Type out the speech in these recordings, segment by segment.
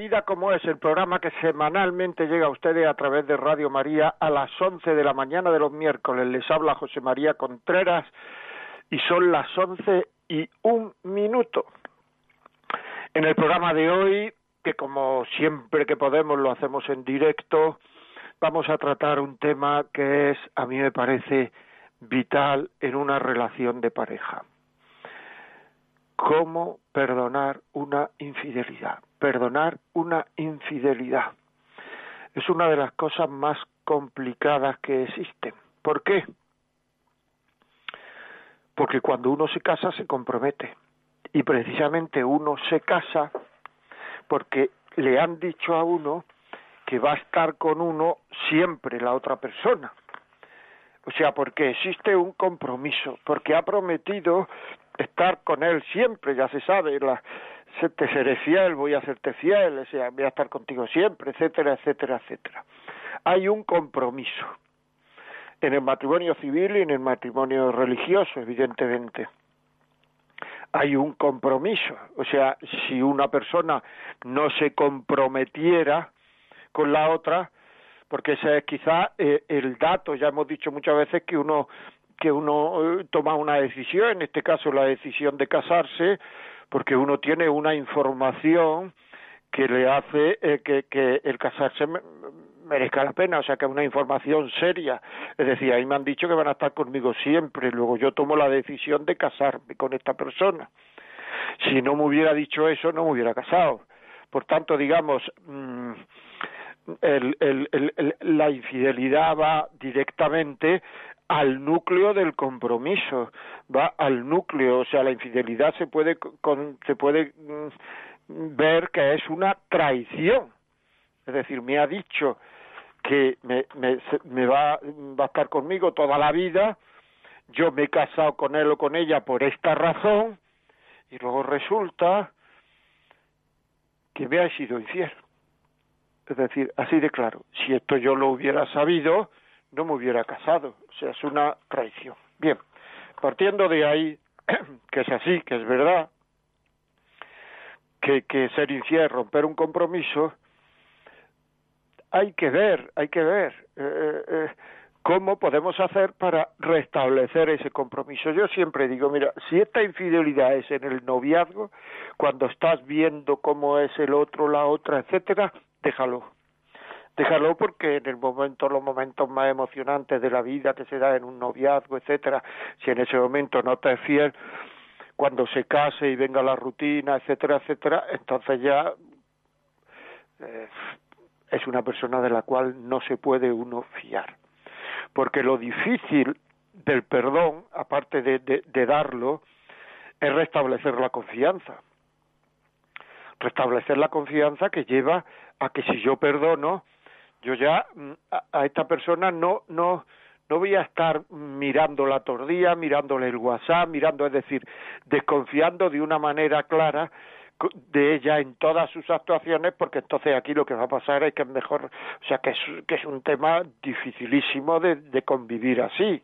Vida como es, el programa que semanalmente llega a ustedes a través de Radio María a las 11 de la mañana de los miércoles. Les habla José María Contreras y son las 11 y un minuto. En el programa de hoy, que como siempre que podemos lo hacemos en directo, vamos a tratar un tema que es, a mí me parece, vital en una relación de pareja cómo perdonar una infidelidad. Perdonar una infidelidad es una de las cosas más complicadas que existen. ¿Por qué? Porque cuando uno se casa se compromete y precisamente uno se casa porque le han dicho a uno que va a estar con uno siempre la otra persona. O sea, porque existe un compromiso, porque ha prometido estar con él siempre, ya se sabe, la, te seré fiel, voy a hacerte fiel, o sea, voy a estar contigo siempre, etcétera, etcétera, etcétera. Hay un compromiso en el matrimonio civil y en el matrimonio religioso, evidentemente. Hay un compromiso, o sea, si una persona no se comprometiera con la otra, porque ese es quizá eh, el dato, ya hemos dicho muchas veces que uno que uno eh, toma una decisión, en este caso la decisión de casarse, porque uno tiene una información que le hace eh, que, el casarse merezca la pena, o sea que es una información seria. Es decir, ahí me han dicho que van a estar conmigo siempre, luego yo tomo la decisión de casarme con esta persona. Si no me hubiera dicho eso, no me hubiera casado. Por tanto, digamos, mm, el, el, la infidelidad va directamente al núcleo del compromiso, va al núcleo, o sea, la infidelidad se puede se puede mm, ver que es una traición. Es decir, me ha dicho que me, me, va, va a estar conmigo toda la vida, yo me he casado con él o con ella por esta razón, y luego resulta que me ha sido infiel. Es decir, así de claro, si esto yo lo hubiera sabido, no me hubiera casado. O sea, es una traición. Bien, partiendo de ahí, que es así, que es verdad, que, que ser infiel, romper un compromiso, hay que ver, hay que ver eh, eh, eh, cómo podemos hacer para restablecer ese compromiso. Yo siempre digo, mira, si esta infidelidad es en el noviazgo, cuando estás viendo cómo es el otro, la otra, etcétera, déjalo déjalo porque en el momento, los momentos más emocionantes de la vida que se da en un noviazgo, etcétera, si en ese momento no te es fiel, cuando se case y venga la rutina, etcétera, etcétera, entonces ya eh, es una persona de la cual no se puede uno fiar. Porque lo difícil del perdón, aparte de, de darlo, es restablecer la confianza. Restablecer la confianza que lleva a que si yo perdono, yo ya mm, a, esta persona no no no voy a estar mirando la tordía, mirándole el WhatsApp, mirando, es decir, desconfiando de una manera clara de ella en todas sus actuaciones, porque entonces aquí lo que va a pasar es que es mejor, o sea, que es, que es un tema dificilísimo de, de convivir así.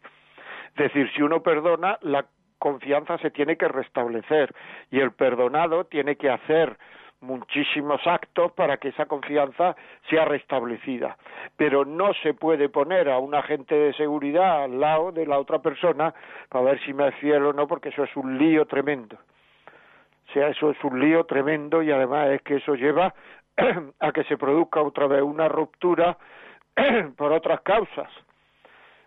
Es decir, si uno perdona, la confianza se tiene que restablecer y el perdonado tiene que hacer muchísimos actos para que esa confianza sea restablecida. Pero no se puede poner a un agente de seguridad al lado de la otra persona para ver si me es fiel o no, porque eso es un lío tremendo. O sea, eso es un lío tremendo y además es que eso lleva a que se produzca otra vez una ruptura por otras causas.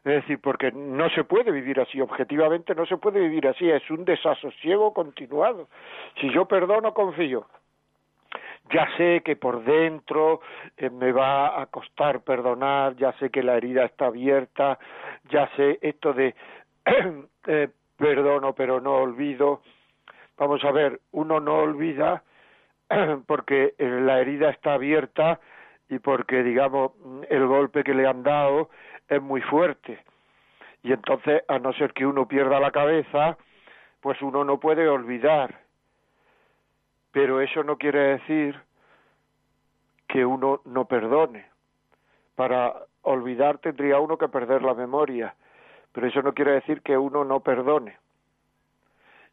Es decir, porque no se puede vivir así, objetivamente no se puede vivir así, es un desasosiego continuado. Si yo perdono, confío. Ya sé que por dentro eh, me va a costar perdonar, ya sé que la herida está abierta, ya sé esto de eh, perdono pero no olvido. Vamos a ver, uno no olvida porque eh, la herida está abierta y porque, digamos, el golpe que le han dado es muy fuerte. Y entonces, a no ser que uno pierda la cabeza, pues uno no puede olvidar. Pero eso no quiere decir que uno no perdone. Para olvidar tendría uno que perder la memoria, pero eso no quiere decir que uno no perdone.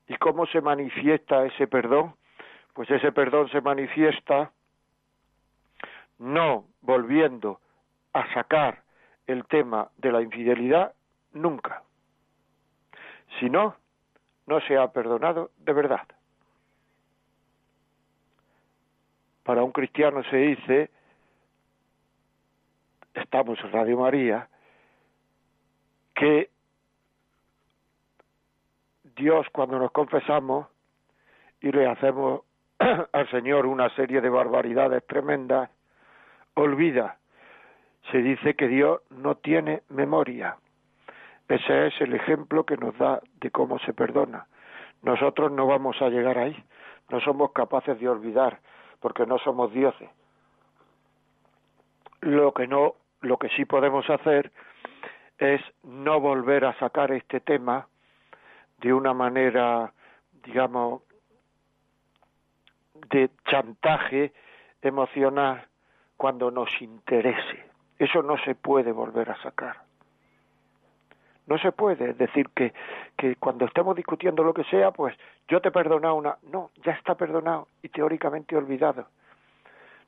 ¿Y cómo se manifiesta ese perdón? Pues ese perdón se manifiesta no volviendo a sacar el tema de la infidelidad nunca. Si no, no se ha perdonado de verdad. Para un cristiano se dice, estamos en Radio María, que Dios cuando nos confesamos y le hacemos al Señor una serie de barbaridades tremendas, olvida se dice que Dios no tiene memoria. Ese es el ejemplo que nos da de cómo se perdona. Nosotros no vamos a llegar ahí, no somos capaces de olvidar, porque no somos dioses. Lo que no, lo que sí podemos hacer es no volver a sacar este tema de una manera, digamos, de chantaje emocional cuando nos interese. Eso no se puede volver a sacar. No se puede decir que, que cuando estemos discutiendo lo que sea, pues yo te he perdonado una... No, ya está perdonado y teóricamente olvidado.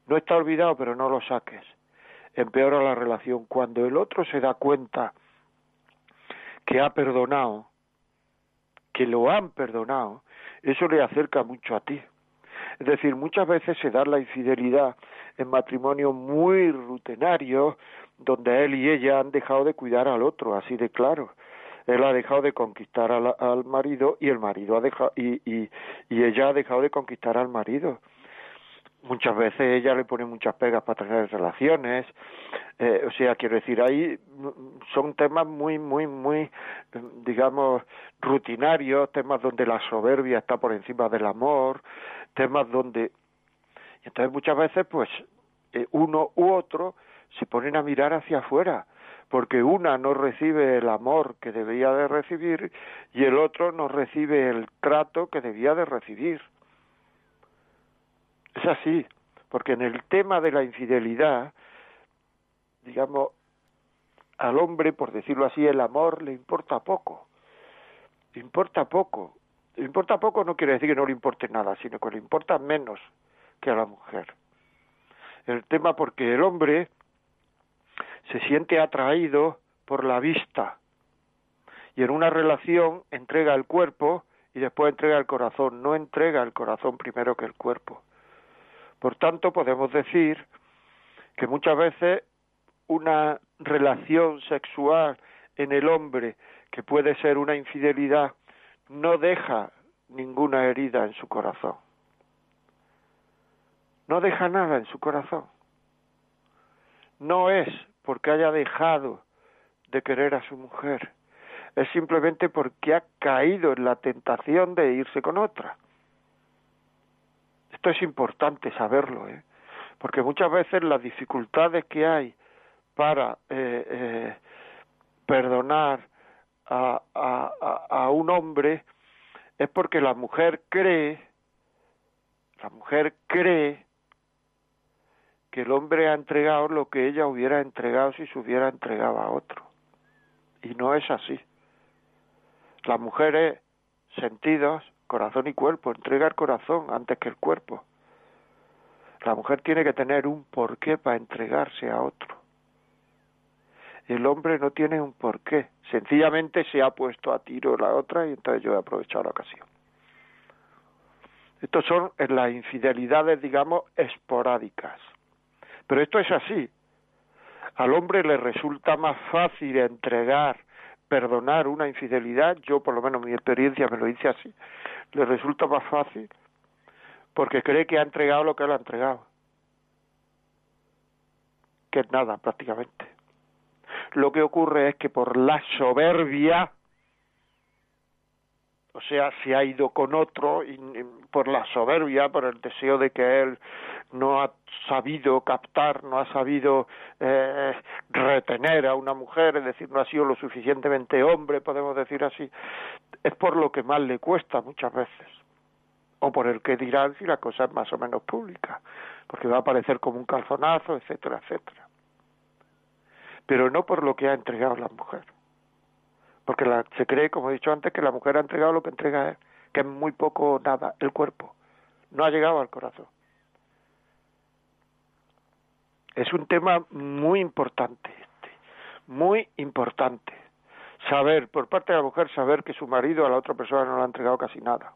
No está olvidado, pero no lo saques. Empeora la relación. Cuando el otro se da cuenta que ha perdonado, que lo han perdonado, eso le acerca mucho a ti. Es decir, muchas veces se da la infidelidad en matrimonios muy rutinarios, donde él y ella han dejado de cuidar al otro, así de claro. Él ha dejado de conquistar al, marido y el marido ha dejado y, y, y ella ha dejado de conquistar al marido muchas veces ella le pone muchas pegas para tener relaciones, eh, o sea, quiero decir, ahí son temas muy, muy, muy, digamos, rutinarios, temas donde la soberbia está por encima del amor, temas donde, entonces muchas veces, pues, eh, uno u otro se ponen a mirar hacia afuera, porque una no recibe el amor que debía de recibir y el otro no recibe el trato que debía de recibir. Es así, porque en el tema de la infidelidad, digamos, al hombre, por decirlo así, el amor le importa poco. Le importa poco. Le importa poco no quiere decir que no le importe nada, sino que le importa menos que a la mujer. El tema porque el hombre se siente atraído por la vista y en una relación entrega el cuerpo y después entrega el corazón, no entrega el corazón primero que el cuerpo. Por tanto, podemos decir que muchas veces una relación sexual en el hombre que puede ser una infidelidad no deja ninguna herida en su corazón. No deja nada en su corazón. No es porque haya dejado de querer a su mujer, es simplemente porque ha caído en la tentación de irse con otra. Esto es importante saberlo, ¿eh? porque muchas veces las dificultades que hay para eh, eh, perdonar a, a, a un hombre es porque la mujer cree, la mujer cree que el hombre ha entregado lo que ella hubiera entregado si se hubiera entregado a otro. Y no es así. La mujer es sentidos, corazón y cuerpo, entrega el corazón antes que el cuerpo. La mujer tiene que tener un porqué para entregarse a otro. El hombre no tiene un porqué, sencillamente se ha puesto a tiro la otra y entonces yo he aprovechado la ocasión. Estos son las infidelidades, digamos, esporádicas. Pero esto es así. Al hombre le resulta más fácil entregar, perdonar una infidelidad, yo por lo menos mi experiencia me lo dice así, le resulta más fácil porque cree que ha entregado lo que él ha entregado, que es nada prácticamente. Lo que ocurre es que por la soberbia, o sea, se ha ido con otro y, por la soberbia, por el deseo de que él no ha sabido captar, no ha sabido eh, retener a una mujer, es decir, no ha sido lo suficientemente hombre, podemos decir así, es por lo que más le cuesta muchas veces, o por el que dirán si la cosa es más o menos pública, porque va a aparecer como un calzonazo, etcétera, etcétera. Pero no por lo que ha entregado la mujer porque la, se cree, como he dicho antes, que la mujer ha entregado lo que entrega él, que es muy poco nada, el cuerpo. No ha llegado al corazón. Es un tema muy importante este, muy importante. Saber, por parte de la mujer, saber que su marido a la otra persona no le ha entregado casi nada.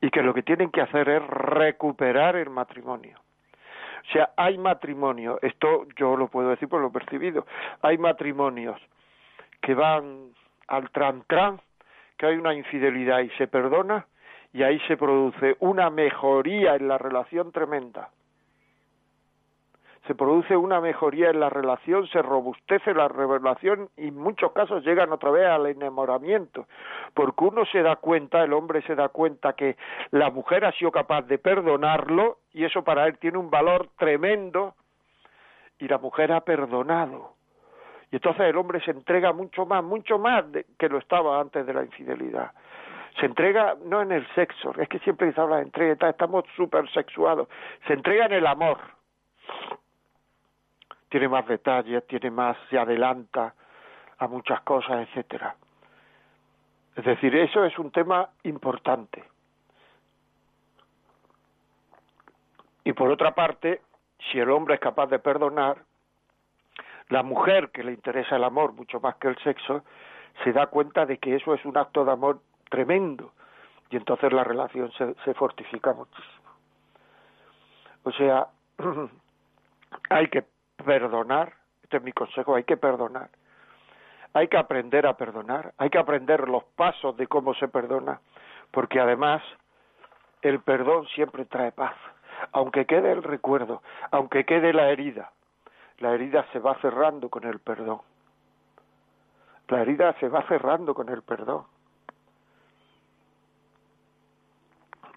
Y que lo que tienen que hacer es recuperar el matrimonio. O sea, hay matrimonio, esto yo lo puedo decir por lo percibido, hay matrimonios que van al tran tran que hay una infidelidad y se perdona y ahí se produce una mejoría en la relación tremenda. Se produce una mejoría en la relación, se robustece la relación y en muchos casos llegan otra vez al enamoramiento, porque uno se da cuenta, el hombre se da cuenta que la mujer ha sido capaz de perdonarlo y eso para él tiene un valor tremendo y la mujer ha perdonado y entonces el hombre se entrega mucho más, mucho más que lo estaba antes de la infidelidad. Se entrega no en el sexo, es que siempre se habla de entrega, estamos súper sexuados. Se entrega en el amor. Tiene más detalles, tiene más, se adelanta a muchas cosas, etcétera. Es decir, eso es un tema importante. Y por otra parte, si el hombre es capaz de perdonar, la mujer que le interesa el amor mucho más que el sexo se da cuenta de que eso es un acto de amor tremendo y entonces la relación se, se fortifica muchísimo. O sea, hay que perdonar, este es mi consejo, hay que perdonar. Hay que aprender a perdonar, hay que aprender los pasos de cómo se perdona, porque además el perdón siempre trae paz, aunque quede el recuerdo, aunque quede la herida, la herida se va cerrando con el perdón. La herida se va cerrando con el perdón.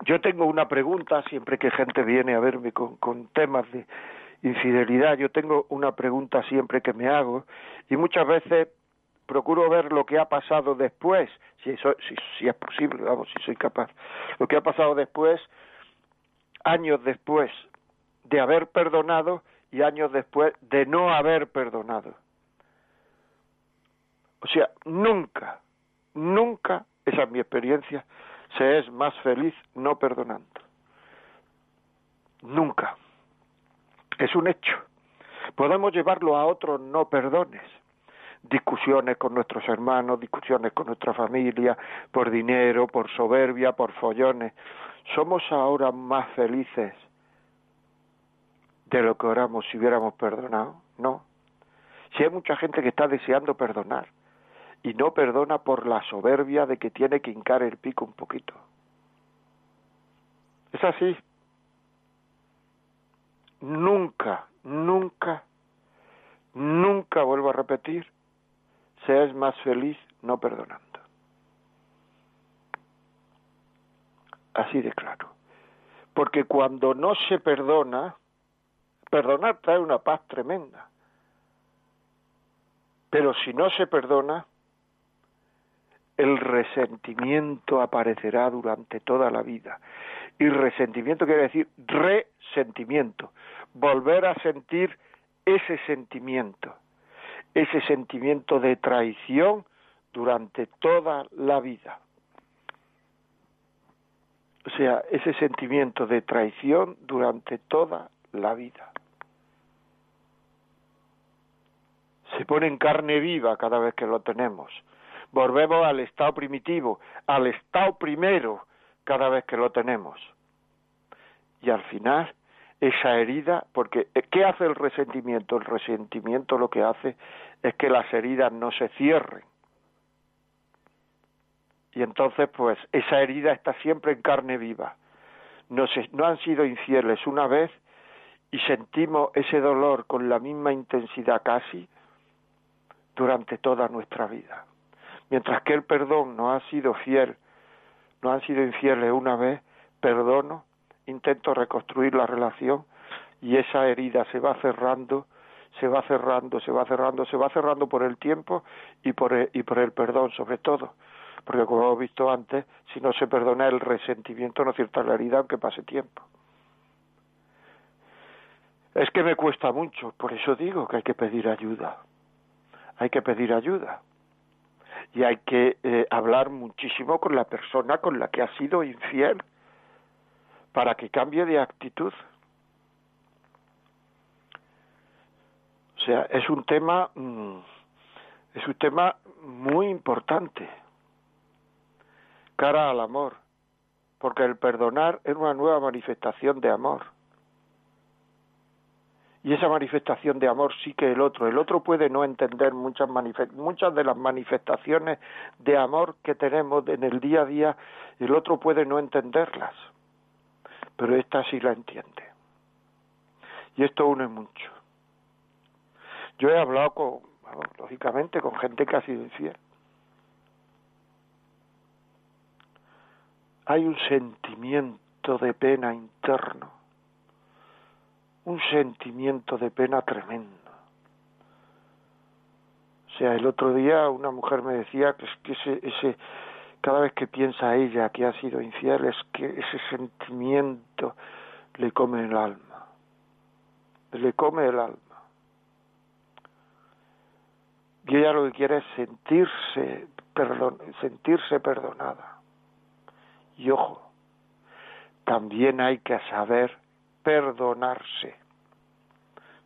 Yo tengo una pregunta siempre que gente viene a verme con, temas de infidelidad. Yo tengo una pregunta siempre que me hago y muchas veces procuro ver lo que ha pasado después, si, eso, si, si es posible, vamos, si soy capaz, lo que ha pasado después, años después de haber perdonado y años después de no haber perdonado. O sea, nunca, nunca, esa es mi experiencia, se es más feliz no perdonando. Nunca. Es un hecho. Podemos llevarlo a otros no perdones. Discusiones con nuestros hermanos, discusiones con nuestra familia, por dinero, por soberbia, por follones. Somos ahora más felices de lo que oramos si hubiéramos perdonado. No. Si hay mucha gente que está deseando perdonar y no perdona por la soberbia de que tiene que hincar el pico un poquito. Es así. Nunca, nunca, nunca vuelvo a repetir, se es más feliz no perdonando. Así de claro. Porque cuando no se perdona, Perdonar trae una paz tremenda. Pero si no se perdona, el resentimiento aparecerá durante toda la vida. Y resentimiento quiere decir resentimiento, volver a sentir ese sentimiento, ese sentimiento de traición durante toda la vida. O sea, ese sentimiento de traición durante toda la vida. se pone en carne viva cada vez que lo tenemos. Volvemos al estado primitivo, al estado primero cada vez que lo tenemos. Y al final esa herida, porque eh, ¿qué hace el resentimiento? El resentimiento lo que hace es que las heridas no se cierren. Y entonces, pues, esa herida está siempre en carne viva. No, no han sido infieles una vez y sentimos ese dolor con la misma intensidad casi durante toda nuestra vida. Mientras que el perdón no ha sido fiel, no han sido infieles una vez, perdono, intento reconstruir la relación y esa herida se va cerrando, se va cerrando, se va cerrando, se va cerrando por el tiempo y por el, y por el perdón sobre todo. Porque como hemos visto antes, si no se perdona el resentimiento no cierta la herida aunque pase tiempo. Es que me cuesta mucho, por eso digo que hay que pedir ayuda. Hay que pedir ayuda. Y hay que eh, hablar muchísimo con la persona con la que ha sido infiel para que cambie de actitud. O sea, es un tema mm, es un tema muy importante cara al amor, porque el perdonar es una nueva manifestación de amor. Y esa manifestación de amor sí que el otro, el otro puede no entender muchas muchas de las manifestaciones de amor que tenemos en el día a día, el otro puede no entenderlas pero esta sí la entiende. Y esto une mucho. Yo he hablado con, lógicamente, con gente que ha sido. Hay un sentimiento de pena interno, un sentimiento de pena tremendo. O sea, el otro día una mujer me decía que, que ese, ese cada vez que piensa ella que ha sido infiel es que ese sentimiento le come el alma, le come el alma. Y ella lo que quiere es sentirse, perdon, sentirse perdonada. Y ojo, también hay que saber perdonarse.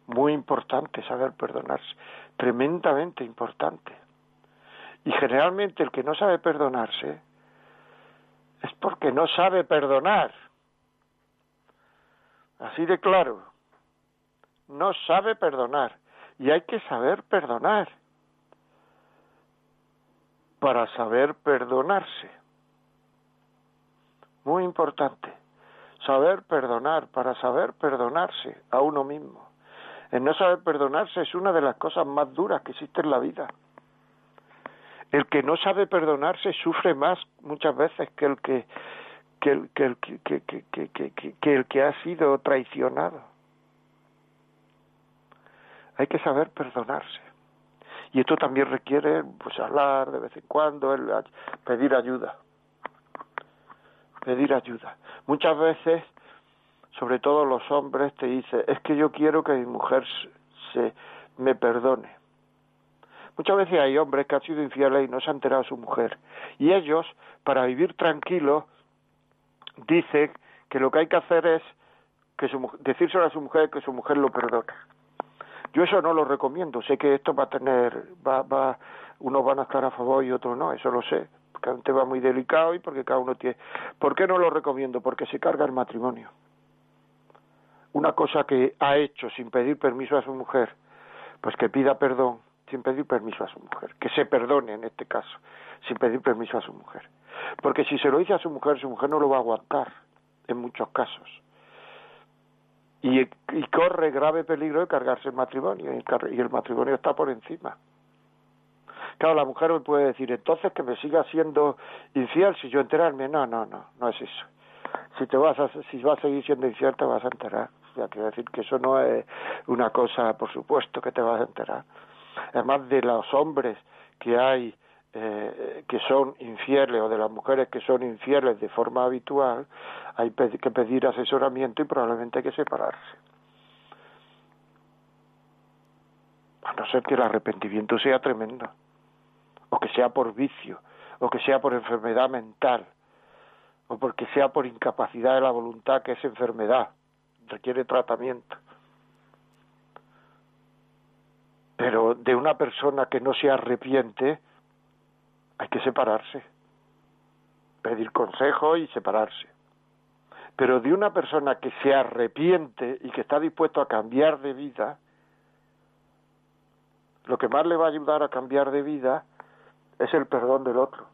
Muy importante saber perdonarse, tremendamente importante. Y generalmente el que no sabe perdonarse es porque no sabe perdonar. Así de claro. No sabe perdonar. Y hay que saber perdonar para saber perdonarse. Muy importante. Saber perdonar para saber perdonarse a uno mismo. El no saber perdonarse es una de las cosas más duras que existe en la vida. El que no sabe perdonarse sufre más muchas veces que el que que el que, que, que, que el que ha sido traicionado. Hay que saber perdonarse. Y esto también requiere pues hablar de vez en cuando, pedir ayuda. Pedir ayuda. Muchas veces, sobre todo los hombres, te dicen, es que yo quiero que mi mujer se me perdone. Muchas veces hay hombres que han sido infieles y no se han enterado a su mujer. Y ellos, para vivir tranquilos, dicen que lo que hay que hacer es que su, decírselo a su mujer que su mujer lo perdone. Yo eso no lo recomiendo. Sé que esto va a tener, va, va, unos van a estar a favor y otros no. Eso lo sé. Porque es un tema muy delicado y porque cada uno tiene. ¿Por qué no lo recomiendo? Porque se carga el matrimonio. Una cosa que ha hecho sin pedir permiso a su mujer, pues que pida perdón sin pedir permiso a su mujer, que se perdone en este caso, sin pedir permiso a su mujer. Porque si se lo dice a su mujer, su mujer no lo va a aguantar, en muchos casos. Y, corre grave peligro de cargarse el matrimonio, y el, matrimonio está por encima. Claro, la mujer me puede decir, entonces que me siga siendo infiel si yo enterarme. No, no, no, no es eso. Si te vas a, si vas a seguir siendo infiel, te vas a enterar. O sea, quiero decir que eso no es una cosa, por supuesto, que te vas a enterar además de los hombres que hay eh, que son infieles o de las mujeres que son infieles de forma habitual, hay que pedir asesoramiento y probablemente hay que separarse. A no ser que el arrepentimiento sea tremendo, o que sea por vicio, o que sea por enfermedad mental, o porque sea por incapacidad de la voluntad, que es enfermedad, requiere tratamiento. Pero de una persona que no se arrepiente, hay que separarse. Pedir consejo y separarse. Pero de una persona que se arrepiente y que está dispuesto a cambiar de vida, lo que más le va a ayudar a cambiar de vida es el perdón del otro.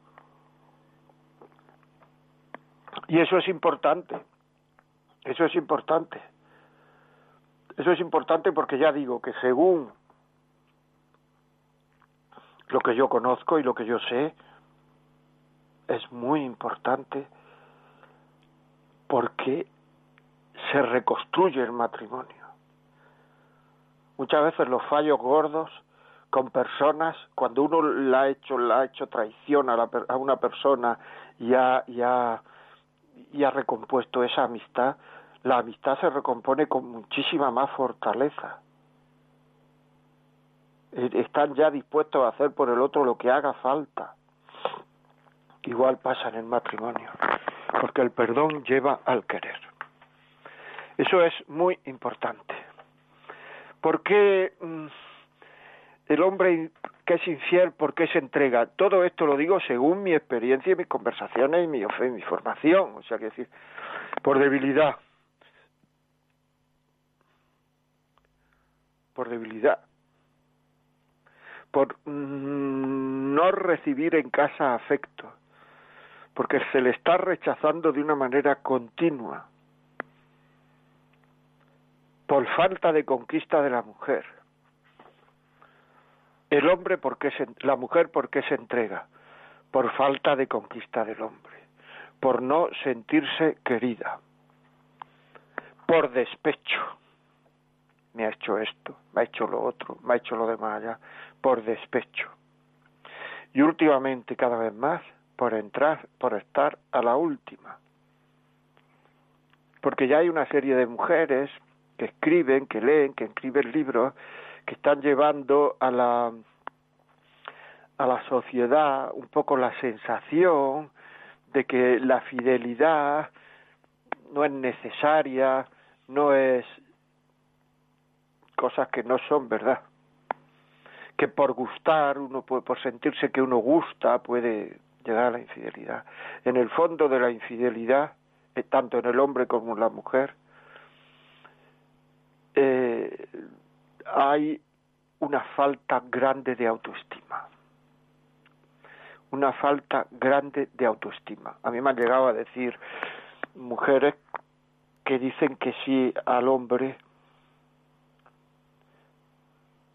Y eso es importante. Eso es importante. Eso es importante porque ya digo que según lo que yo conozco y lo que yo sé, es muy importante porque se reconstruye el matrimonio. Muchas veces los fallos gordos con personas, cuando uno la ha hecho, la ha hecho traición a, a una persona y ha, y ha y ha recompuesto esa amistad, la amistad se recompone con muchísima más fortaleza. E, están ya dispuestos a hacer por el otro lo que haga falta. Igual pasa en el matrimonio, porque el perdón lleva al querer. Eso es muy importante. Porque mm, el hombre que es infiel, ¿por qué se entrega? Todo esto lo digo según mi experiencia y mis conversaciones y mi, mi formación, o sea, que decir, por debilidad. Por debilidad. Por mm, no recibir en casa afecto, porque se le está rechazando de una manera continua, por falta de conquista de la mujer el hombre, ¿por qué se, la mujer, ¿por qué se entrega? Por falta de conquista del hombre, por no sentirse querida, por despecho. Me ha hecho esto, me ha hecho lo otro, me ha hecho lo demás allá, por despecho. Y últimamente, cada vez más, por entrar, por estar a la última. Porque ya hay una serie de mujeres que escriben, que leen, que escriben libros que están llevando a la a la sociedad un poco la sensación de que la fidelidad no es necesaria, no es cosas que no son verdad. Que por gustar, uno puede, por sentirse que uno gusta, puede llegar a la infidelidad. En el fondo de la infidelidad, eh, tanto en el hombre como en la mujer, eh, hay una falta grande de autoestima. Una falta grande de autoestima. A mí me han llegado a decir mujeres que dicen que sí al hombre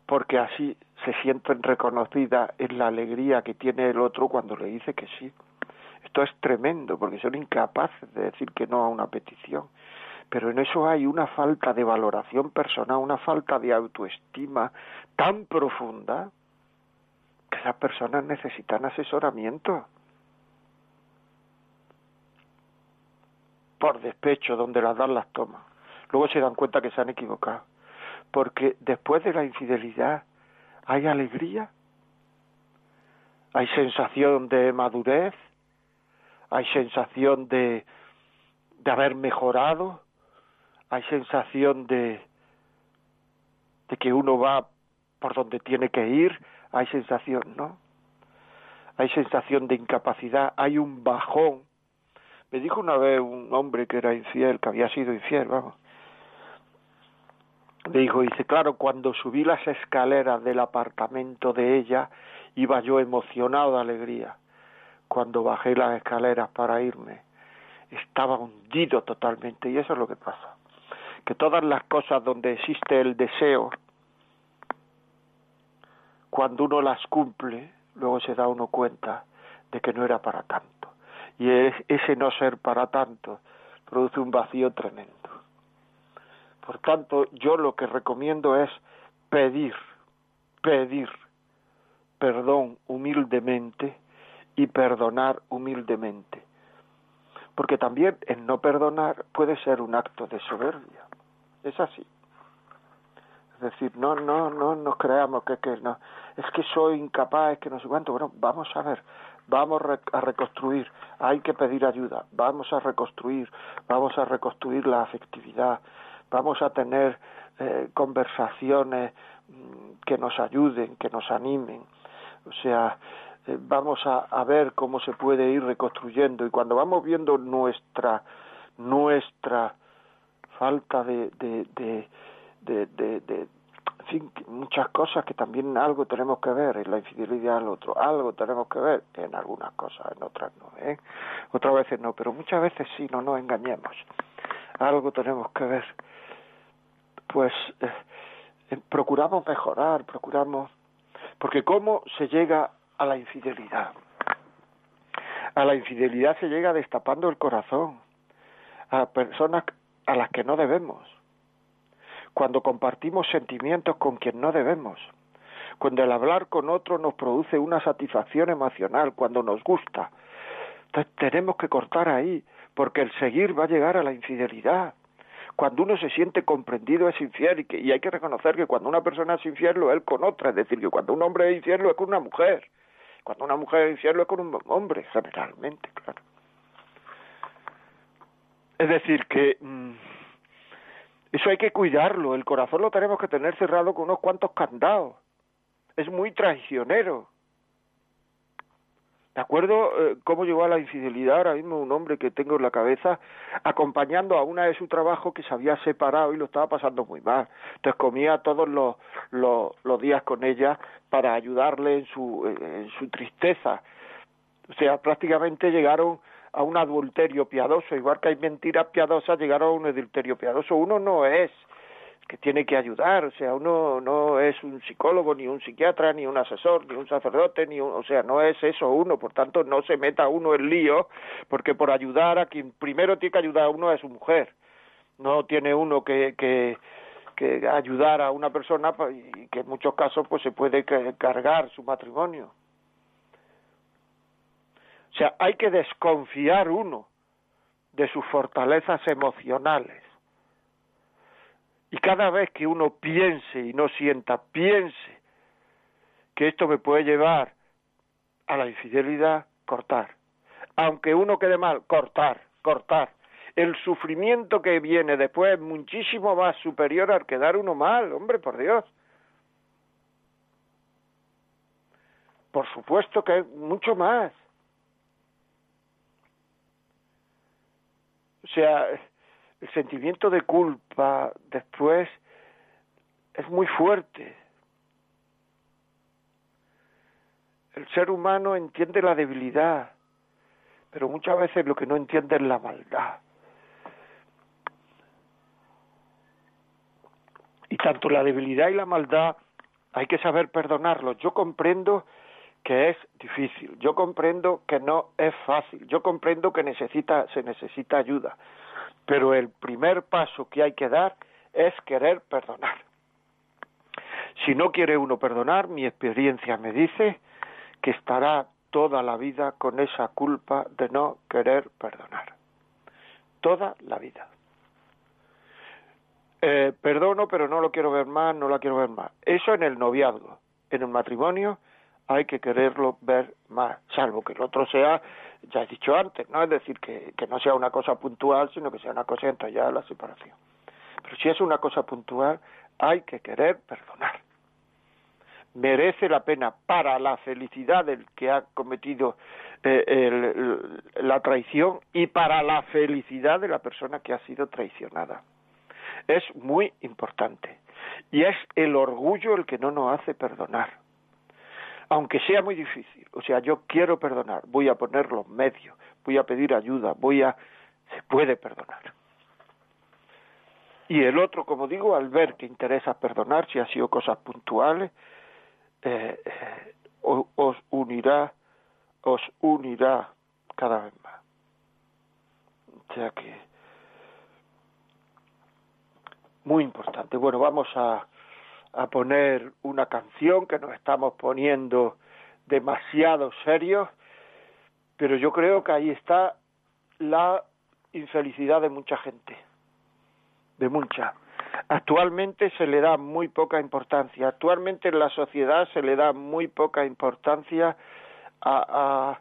porque así se sienten reconocidas en la alegría que tiene el otro cuando le dice que sí. Esto es tremendo porque son incapaces de decir que no a una petición pero en eso hay una falta de valoración personal, una falta de autoestima tan profunda que esas personas necesitan asesoramiento. Por despecho, donde las dan las toman. Luego se dan cuenta que se han equivocado. Porque después de la infidelidad hay alegría, hay sensación de madurez, hay sensación de, de haber mejorado, hay sensación de, de que uno va por donde tiene que ir, hay sensación, ¿no? Hay sensación de incapacidad, hay un bajón. Me dijo una vez un hombre que era infiel, que había sido infiel, vamos. Me dijo, dice, claro, cuando subí las escaleras del apartamento de ella, iba yo emocionado de alegría. Cuando bajé las escaleras para irme, estaba hundido totalmente, y eso es lo que pasa que todas las cosas donde existe el deseo, cuando uno las cumple, luego se da uno cuenta de que no era para tanto. Y ese no ser para tanto produce un vacío tremendo. Por tanto, yo lo que recomiendo es pedir, pedir perdón humildemente y perdonar humildemente. Porque también el no perdonar puede ser un acto de soberbia. Es así. Es decir, no, no, no nos creamos que, que no. Es que soy incapaz, es que no sé cuánto. Bueno, vamos a ver, vamos a reconstruir. Hay que pedir ayuda. Vamos a reconstruir, vamos a reconstruir la afectividad. Vamos a tener eh, conversaciones mm, que nos ayuden, que nos animen. O sea, eh, vamos a, a ver cómo se puede ir reconstruyendo y cuando vamos viendo nuestra nuestra falta de, de, muchas cosas que también algo tenemos que ver en la infidelidad al otro, algo tenemos que ver en algunas cosas, en otras no, ¿eh? Otras veces no, pero muchas veces sí, no nos engañemos, algo tenemos que ver. Pues eh, procuramos mejorar, procuramos, porque ¿cómo se llega a la infidelidad? A la infidelidad se llega destapando el corazón a personas a las que no debemos cuando compartimos sentimientos con quien no debemos, cuando el hablar con otro nos produce una satisfacción emocional, cuando nos gusta. Entonces tenemos que cortar ahí, porque el seguir va a llegar a la infidelidad. Cuando uno se siente comprendido es infiel y, y hay que reconocer que cuando una persona es infiel lo es con otra, es decir, que cuando un hombre es infiel lo es con una mujer, cuando una mujer es infiel lo es con un hombre, generalmente, claro. Es decir, que mm, eso hay que cuidarlo. El corazón lo tenemos que tener cerrado con unos cuantos candados. Es muy traicionero. ¿De acuerdo eh, cómo llegó a la infidelidad ahora mismo un hombre que tengo en la cabeza acompañando a una de su trabajo que se había separado y lo estaba pasando muy mal? Entonces comía todos los, los, los días con ella para ayudarle en su, en su tristeza. O sea, prácticamente llegaron a un adulterio piadoso, igual que hay mentiras piadosas, llegar a un adulterio piadoso. Uno no es que tiene que ayudar, o sea, uno no es un psicólogo, ni un psiquiatra, ni un asesor, ni un sacerdote, ni un, o sea, no es eso uno, por tanto no se meta uno en lío, porque por ayudar a quien primero tiene que ayudar a uno es su mujer, no tiene uno que, que, que ayudar a una persona pues, y que en muchos casos pues se puede cargar su matrimonio. O sea, hay que desconfiar uno de sus fortalezas emocionales. Y cada vez que uno piense y no sienta, piense que esto me puede llevar a la infidelidad, cortar. Aunque uno quede mal, cortar, cortar. El sufrimiento que viene después es muchísimo más superior al quedar uno mal, hombre, por Dios. Por supuesto que es mucho más. O sea, el sentimiento de culpa después es muy fuerte. El ser humano entiende la debilidad, pero muchas veces lo que no entiende es la maldad. Y tanto la debilidad y la maldad hay que saber perdonarlos. Yo comprendo que es difícil. Yo comprendo que no es fácil. Yo comprendo que necesita, se necesita ayuda. Pero el primer paso que hay que dar es querer perdonar. Si no quiere uno perdonar, mi experiencia me dice que estará toda la vida con esa culpa de no querer perdonar. Toda la vida. Eh, perdono, pero no lo quiero ver más, no la quiero ver más. Eso en el noviazgo. En el matrimonio hay que quererlo ver más, salvo que el otro sea, ya he dicho antes, no es decir que, que no sea una cosa puntual, sino que sea una cosa entallada la separación. Pero si es una cosa puntual, hay que querer perdonar. Merece la pena para la felicidad del que ha cometido eh, la traición y para la felicidad de la persona que ha sido traicionada. Es muy importante. Y es el orgullo el que no nos hace perdonar aunque sea muy difícil, o sea, yo quiero perdonar, voy a poner los medios, voy a pedir ayuda, voy a... se puede perdonar. Y el otro, como digo, al ver que interesa perdonar, si ha sido cosas puntuales, eh, eh, os unirá, os unirá cada vez más. O sea que, muy importante. Bueno, vamos a a poner una canción que nos estamos poniendo demasiado serios, pero yo creo que ahí está la infelicidad de mucha gente, de mucha. Actualmente se le da muy poca importancia, actualmente en la sociedad se le da muy poca importancia a, a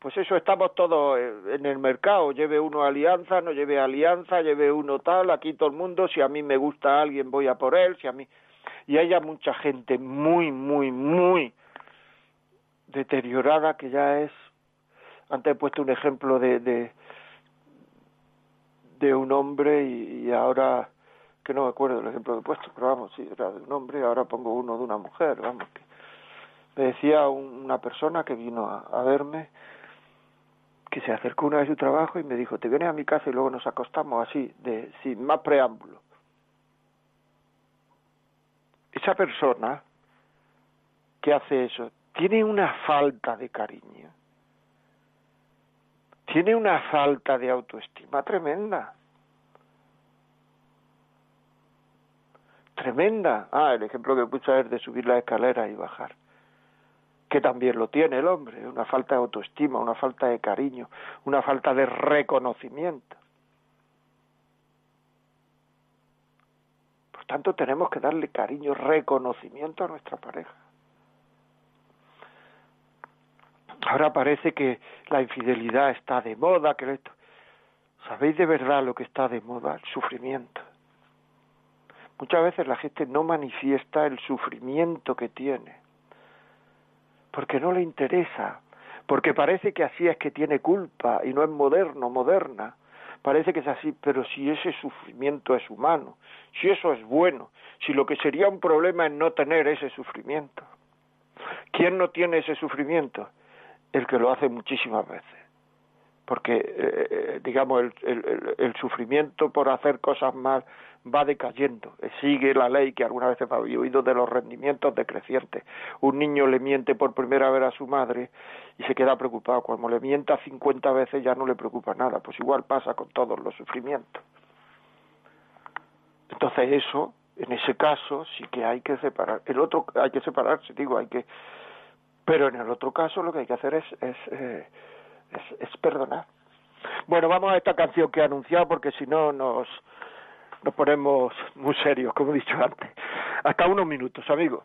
pues eso estamos todos en el mercado, lleve uno alianza, no lleve alianza, lleve uno tal, aquí todo el mundo, si a mí me gusta alguien voy a por él, si a mí y haya mucha gente muy, muy, muy deteriorada que ya es, antes he puesto un ejemplo de, de, de un hombre y, ahora que no me acuerdo el ejemplo que he puesto, pero vamos, sí, era de un hombre y ahora pongo uno de una mujer, vamos, que me decía una persona que vino a, verme que se acercó una a su trabajo y me dijo, te vienes a mi casa y luego nos acostamos así, de sin más preámbulo. Esa persona que hace eso tiene una falta de cariño tiene una falta de autoestima tremenda. Tremenda. Ah, el ejemplo que puse es de subir la escalera y bajar. Que también lo tiene el hombre, una falta de autoestima, una falta de cariño, una falta de reconocimiento. Tanto, tenemos que darle cariño, reconocimiento a nuestra pareja. Ahora parece que la infidelidad está de moda, que. ¿Sabéis de verdad lo que está de moda? El sufrimiento. Muchas veces la gente no manifiesta el sufrimiento que tiene, porque no le interesa, porque parece que así es que tiene culpa y no es moderno, moderna. Parece que es así, pero si ese sufrimiento es humano, si eso es bueno, si lo que sería un problema es no tener ese sufrimiento. ¿Quién no tiene ese sufrimiento? el que lo hace muchísimas veces. Porque, eh, eh, digamos, el, el, sufrimiento por hacer cosas mal va decayendo. Sigue la ley que algunas veces había oído de los rendimientos decrecientes. Un niño le miente por primera vez a su madre y se queda preocupado. Cuando le mienta 50 veces ya no le preocupa nada. Pues igual pasa con todos los sufrimientos. Entonces eso, en ese caso, sí que hay que separar. El otro hay que separarse, digo, hay que pero en el otro caso lo que hay que hacer es, es, eh, es, perdonar. Bueno, vamos a esta canción que he anunciado porque si no nos, nos ponemos muy serios, como he dicho antes. Hasta unos minutos, amigos.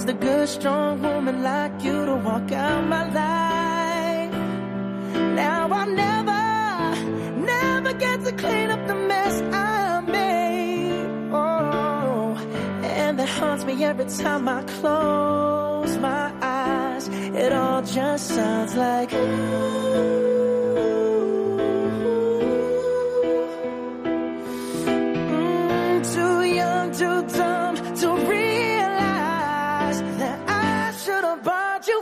Caused a good, strong woman like you to walk out my life. Now I'll never, never get to clean up the mess I made. Oh, and that haunts me every time I close my eyes. It all just sounds like ooh. Mm,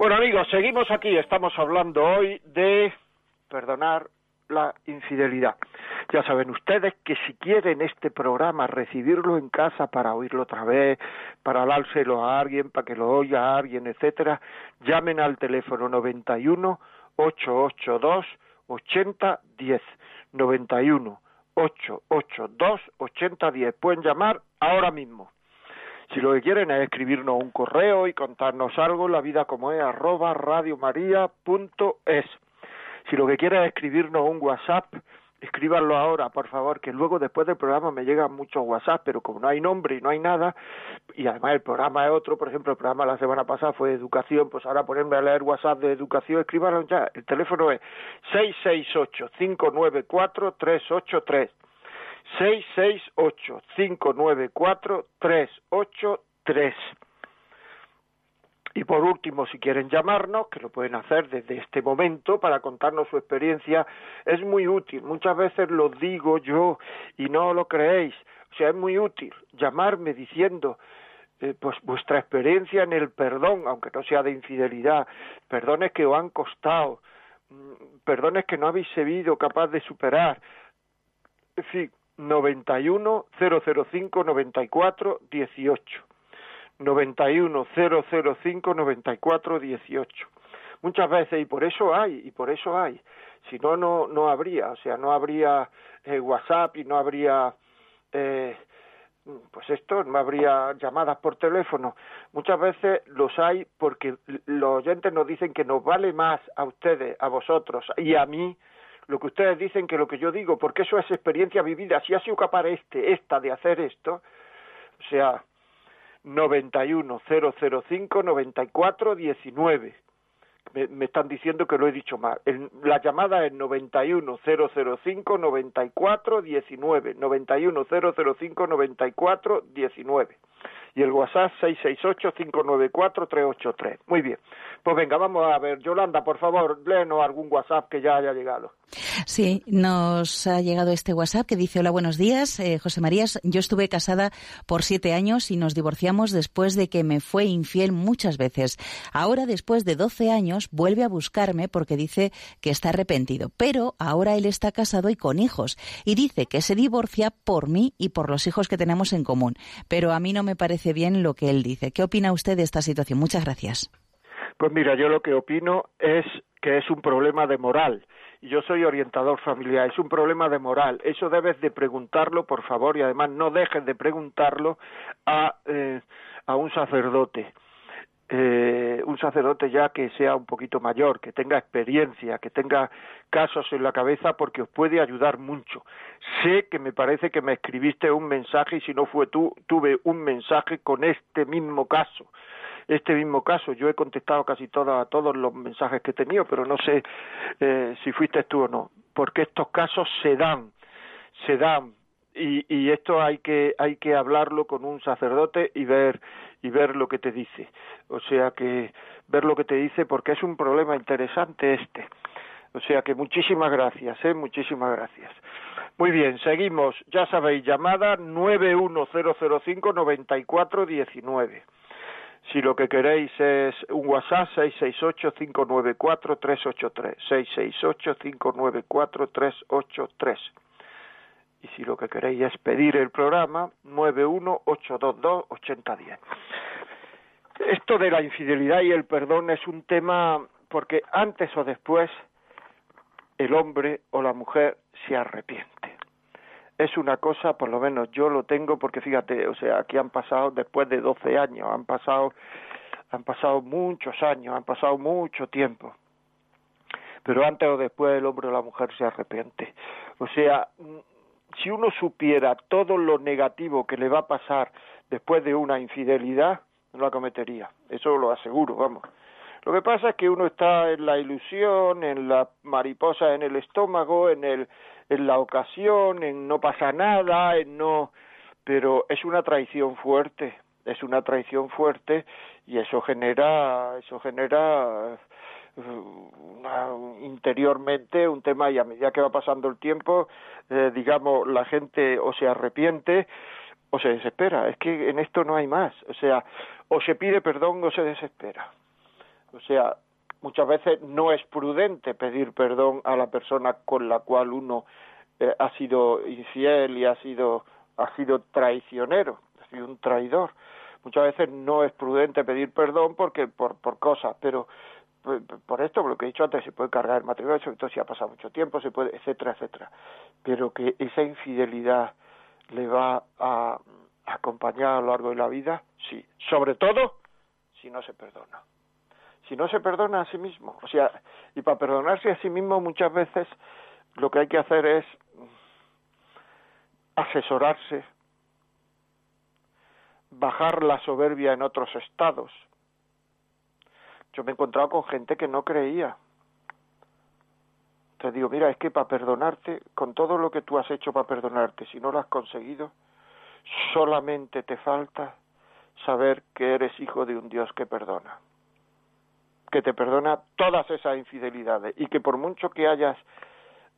Bueno amigos, seguimos aquí. Estamos hablando hoy de perdonar la infidelidad. Ya saben ustedes que si quieren este programa recibirlo en casa para oírlo otra vez, para dárselo a alguien, para que lo oiga a alguien, etcétera, llamen al teléfono 91 882 8010 91 882 8010. Pueden llamar ahora mismo. Si lo que quieren es escribirnos un correo y contarnos algo, la vida como es arroba radiomaria.es. Si lo que quieren es escribirnos un WhatsApp, escríbanlo ahora, por favor, que luego después del programa me llegan muchos WhatsApp, pero como no hay nombre y no hay nada, y además el programa es otro, por ejemplo, el programa la semana pasada fue educación, pues ahora ponerme a leer WhatsApp de educación, escríbanlo ya. El teléfono es 668-594-383. 668-594-383. Y por último, si quieren llamarnos, que lo pueden hacer desde este momento para contarnos su experiencia, es muy útil. Muchas veces lo digo yo y no lo creéis. O sea, es muy útil llamarme diciendo, eh, pues vuestra experiencia en el perdón, aunque no sea de infidelidad, perdones que os han costado, mm, perdones que no habéis sido capaz de superar. En fin, 91 005 94 18. 91 005 94 18. Muchas veces, y por eso hay, y por eso hay. Si no, no, no habría, o sea, no habría eh, WhatsApp y no habría, eh, pues esto, no habría llamadas por teléfono. Muchas veces los hay porque los oyentes nos dicen que nos vale más a ustedes, a vosotros y a mí, lo que ustedes dicen que lo que yo digo, porque eso es experiencia vivida. Si ha sido capaz este, esta de hacer esto, o sea, 91 005 94 19. Me, me, están diciendo que lo he dicho mal. La llamada es 91 005 94 19. 91 005 94 19. Y el WhatsApp 668 594 383. Muy bien. Pues venga, vamos a ver. Yolanda, por favor, léenos algún WhatsApp que ya haya llegado. Sí, nos ha llegado este WhatsApp que dice, hola, buenos días, eh, José María, yo estuve casada por siete años y nos divorciamos después de que me fue infiel muchas veces. Ahora, después de doce años, vuelve a buscarme porque dice que está arrepentido, pero ahora él está casado y con hijos y dice que se divorcia por mí y por los hijos que tenemos en común. Pero a mí no me parece bien lo que él dice. ¿Qué opina usted de esta situación? Muchas gracias. Pues mira, yo lo que opino es que es un problema de moral yo soy orientador familiar, es un problema de moral. Eso debes de preguntarlo, por favor, y además no dejes de preguntarlo a, eh, a un sacerdote. Eh, un sacerdote ya que sea un poquito mayor, que tenga experiencia, que tenga casos en la cabeza, porque os puede ayudar mucho. Sé que me parece que me escribiste un mensaje y si no fue tú, tuve un mensaje con este mismo caso este mismo caso. Yo he contestado casi a todos los mensajes que he tenido, pero no sé eh, si fuiste tú o no, porque estos casos se dan, se dan y, y esto hay que hay que hablarlo con un sacerdote y ver y ver lo que te dice. O sea que ver lo que te dice porque es un problema interesante este. O sea que muchísimas gracias, ¿eh? muchísimas gracias. Muy bien, seguimos. Ya sabéis, llamada 910059419. Si lo que queréis es un WhatsApp, 668-594-383. 668-594-383. Y si lo que queréis es pedir el programa, 91822-8010. Esto de la infidelidad y el perdón es un tema porque antes o después el hombre o la mujer se arrepiente es una cosa, por lo menos yo lo tengo, porque fíjate, o sea, aquí han pasado después de 12 años, han pasado, han pasado muchos años, han pasado mucho tiempo. Pero antes o después el hombre o la mujer se arrepiente. O sea, si uno supiera todo lo negativo que le va a pasar después de una infidelidad, no la cometería. Eso lo aseguro, vamos. Lo que pasa es que uno está en la ilusión, en la mariposa en el estómago, en el en la ocasión, en no pasa nada, en no pero es una traición fuerte, es una traición fuerte y eso genera eso genera interiormente un tema y a medida que va pasando el tiempo, eh, digamos, la gente o se arrepiente o se desespera. Es que en esto no hay más. O sea, o se pide perdón o se desespera. O sea, muchas veces no es prudente pedir perdón a la persona con la cual uno eh, ha sido infiel y ha sido ha sido traicionero, ha sido un traidor. Muchas veces no es prudente pedir perdón porque por por cosas, pero por esto, por lo que he dicho antes, se puede cargar el matrimonio, sobre todo si ha pasado mucho tiempo, se puede, etcétera, etcétera. Pero que esa infidelidad le va a acompañar a lo largo de la vida, sí. Sobre todo si no se perdona. Si no se perdona a sí mismo. O sea, y para perdonarse a sí mismo muchas veces lo que hay que hacer es asesorarse, bajar la soberbia en otros estados, yo me he encontrado con gente que no creía. Te digo, mira, es que para perdonarte, con todo lo que tú has hecho para perdonarte, si no lo has conseguido, solamente te falta saber que eres hijo de un Dios que perdona, que te perdona todas esas infidelidades y que por mucho que hayas,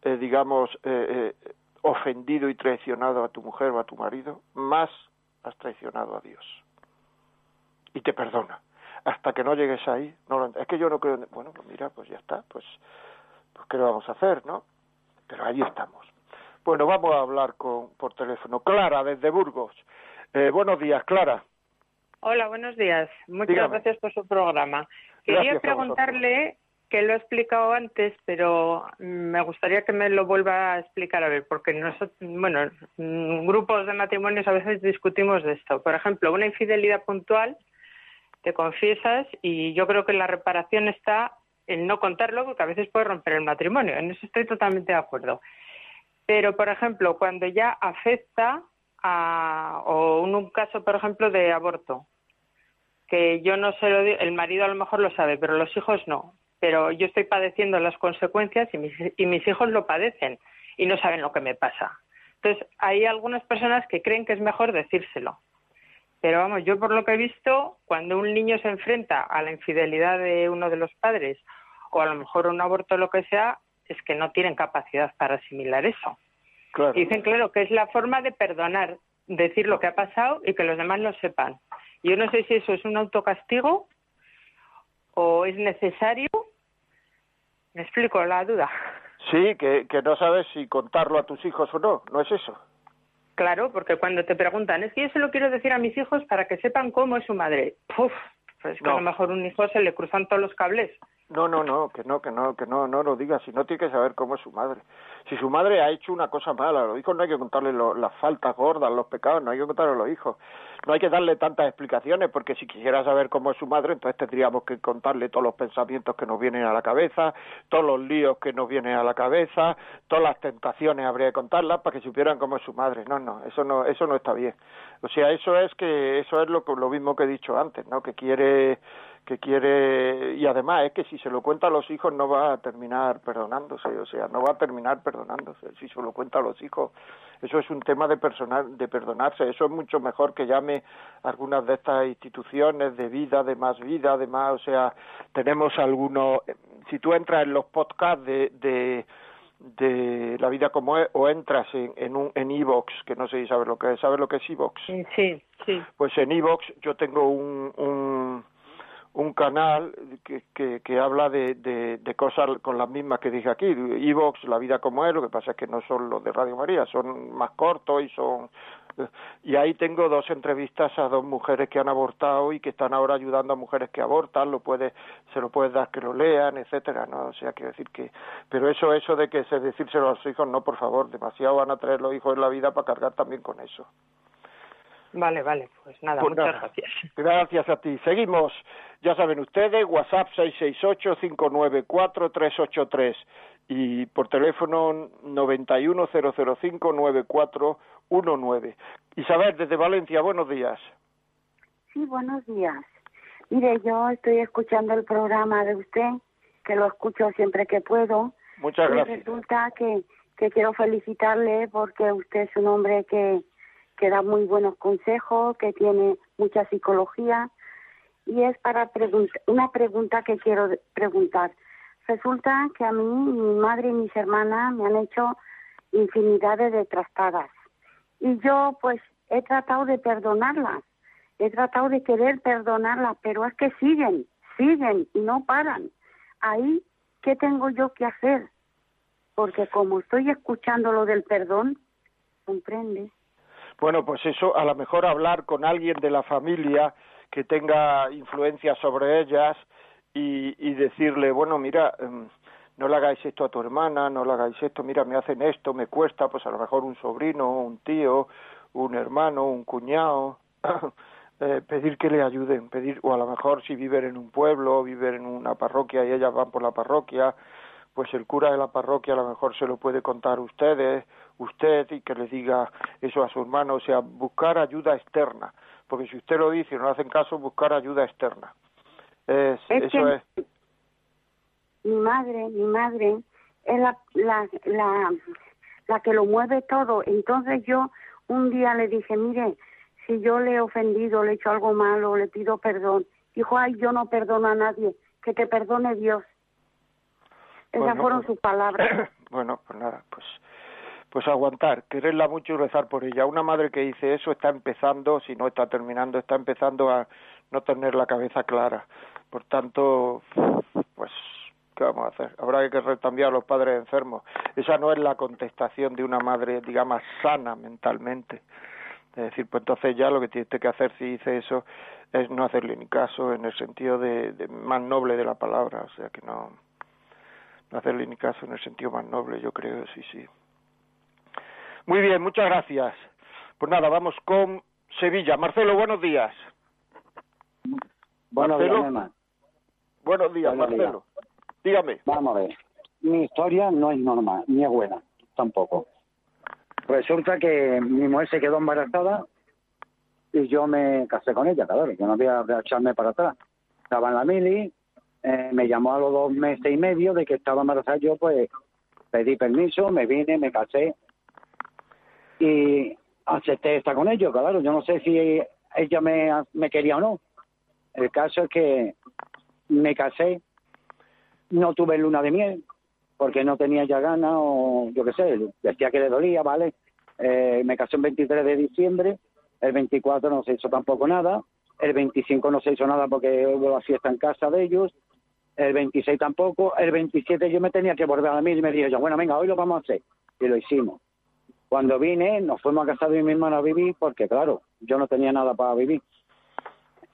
eh, digamos, eh, eh, ofendido y traicionado a tu mujer o a tu marido, más has traicionado a Dios. Y te perdona hasta que no llegues ahí, no lo, es que yo no creo, bueno, pues mira, pues ya está, pues, pues qué lo vamos a hacer, ¿no? Pero ahí estamos. Bueno, vamos a hablar con por teléfono. Clara, desde Burgos. Eh, buenos días, Clara. Hola, buenos días. Muchas gracias por su programa. Quería preguntarle, que lo he explicado antes, pero me gustaría que me lo vuelva a explicar a ver, porque nosotros, bueno, grupos de matrimonios a veces discutimos de esto. Por ejemplo, una infidelidad puntual te confiesas y yo creo que la reparación está en no contarlo porque a veces puede romper el matrimonio. En eso estoy totalmente de acuerdo. Pero, por ejemplo, cuando ya afecta a, o en un caso, por ejemplo, de aborto, que yo no sé lo el marido a lo mejor lo sabe, pero los hijos no. Pero yo estoy padeciendo las consecuencias y mis, y mis hijos lo padecen y no saben lo que me pasa. Entonces, hay algunas personas que creen que es mejor decírselo. Pero vamos, yo por lo que he visto, cuando un niño se enfrenta a la infidelidad de uno de los padres o a lo mejor un aborto o lo que sea, es que no tienen capacidad para asimilar eso. dicen, claro, que es la forma de perdonar, decir lo que ha pasado y que los demás lo sepan. Yo no sé si eso es un autocastigo o es necesario. ¿Me explico la duda? Sí, que, que no sabes si contarlo a tus hijos o no, ¿no es eso? Claro, porque cuando te preguntan, es que yo se lo quiero decir a mis hijos para que sepan cómo es su madre. Puf, pues que a lo mejor un hijo se le cruzan todos los cables. No, no, no, que no, que no, que no, no lo diga, si no tiene que saber cómo es su madre. Si su madre ha hecho una cosa mala, a los hijos no hay que contarle las faltas gordas, los pecados, no hay que contarle a los hijos. No hay que darle tantas explicaciones, porque si quisiera saber cómo es su madre, entonces tendríamos que contarle todos los pensamientos que nos vienen a la cabeza, todos los líos que nos vienen a la cabeza, todas las tentaciones habría que contarlas para que supieran cómo es su madre. No, no, eso no, eso no está bien. O sea, eso es que, eso es lo, lo mismo que he dicho antes, ¿no? Que quiere que quiere y además es que si se lo cuenta a los hijos no va a terminar perdonándose, o sea, no va a terminar perdonándose. Si se lo cuenta a los hijos. Eso es un tema de personal, de perdonarse, eso es mucho mejor que llame algunas de estas instituciones de vida, de más vida, de más, o sea, tenemos algunos si tú entras en los podcasts de, de de la vida como es o entras en en un en Evox que no sé si sabes lo que es sabes lo que es Evox sí sí. Pues en Evox yo tengo un, un un canal que, que, que habla de, de, cosas con las mismas que dije aquí, Evox, La vida como es, lo que pasa es que no son los de Radio María, son más cortos y son... Y ahí tengo dos entrevistas a dos mujeres que han abortado y que están ahora ayudando a mujeres que abortan, lo puede, se lo puedes dar que lo lean, etcétera, ¿no? O sea, quiero decir que... Pero eso, eso de que se decírselo a los hijos, no, por favor, demasiado van a traer los hijos en la vida para cargar también con eso. Vale, vale, pues nada, pues muchas gracias. Gracias a ti. Seguimos, ya saben ustedes, WhatsApp 668-594-383 y por teléfono 91005-9419. Isabel, desde Valencia, buenos días. Sí, buenos días. Mire, yo estoy escuchando el programa de usted, que lo escucho siempre que puedo. Muchas gracias. Y resulta que, que quiero felicitarle porque usted es un hombre que que da muy buenos consejos, que tiene mucha psicología y es para una pregunta que quiero preguntar. Resulta que a mí, mi madre y mis hermanas me han hecho infinidades de trastadas. Y yo, pues, he tratado de perdonarlas. He tratado de querer perdonarlas, pero es que siguen, siguen y no paran. Ahí, ¿qué tengo yo que hacer? Porque como estoy escuchando lo del perdón, comprende. Bueno, pues eso, a lo mejor hablar con alguien de la familia que tenga influencia sobre ellas y, y decirle, bueno, mira, em, no le hagáis esto a tu hermana, no le hagáis esto, mira, me hacen esto, me cuesta, pues a lo mejor un sobrino, un tío, un hermano, un cuñado, eh, pedir que le ayuden, pedir, o a lo mejor si viven en un pueblo, viven en una parroquia y ellas van por la parroquia, pues el cura de la parroquia a lo mejor se lo puede contar ustedes, usted y que le diga eso a su hermano, o sea, buscar ayuda externa, porque si usted lo dice y no le hacen caso, buscar ayuda externa. Es, eso es. Mi madre, mi madre es la, la, la, la que lo mueve todo. Entonces yo un día le dije, mire, si yo le he ofendido, le he hecho algo malo, le pido perdón. Dijo, ay, yo no perdono a nadie, que te perdone Dios. Esas fueron pues, sus palabras. Bueno, pues nada, pues pues aguantar, quererla mucho y rezar por ella. Una madre que dice eso está empezando, si no está terminando, está empezando a no tener la cabeza clara. Por tanto, pues, ¿qué vamos a hacer? Habrá que recambiar a los padres enfermos. Esa no es la contestación de una madre, digamos, sana mentalmente. Es decir, pues entonces ya lo que tiene que hacer si dice eso es no hacerle ni caso en el sentido de, de más noble de la palabra, o sea que no, no hacerle ni caso en el sentido más noble, yo creo, sí, sí. Muy bien, muchas gracias. Pues nada, vamos con Sevilla. Marcelo, buenos días. Buenos días, Buenos días, Marcelo. Dígame. Vamos a ver. Mi historia no es normal, ni es buena, tampoco. Resulta que mi mujer se quedó embarazada y yo me casé con ella, claro, yo no voy a echarme para atrás. Estaba en la mili, eh, me llamó a los dos meses y medio de que estaba embarazada, yo pues pedí permiso, me vine, me casé y acepté estar con ellos, claro, yo no sé si ella me, me quería o no. El caso es que me casé, no tuve luna de miel, porque no tenía ya ganas o yo qué sé, decía que le dolía, ¿vale? Eh, me casé el 23 de diciembre, el 24 no se hizo tampoco nada, el 25 no se hizo nada porque hubo la fiesta en casa de ellos, el 26 tampoco, el 27 yo me tenía que volver a mí y me dijo yo, bueno, venga, hoy lo vamos a hacer. Y lo hicimos. Cuando vine, nos fuimos a casa de mi hermana a vivir porque, claro, yo no tenía nada para vivir.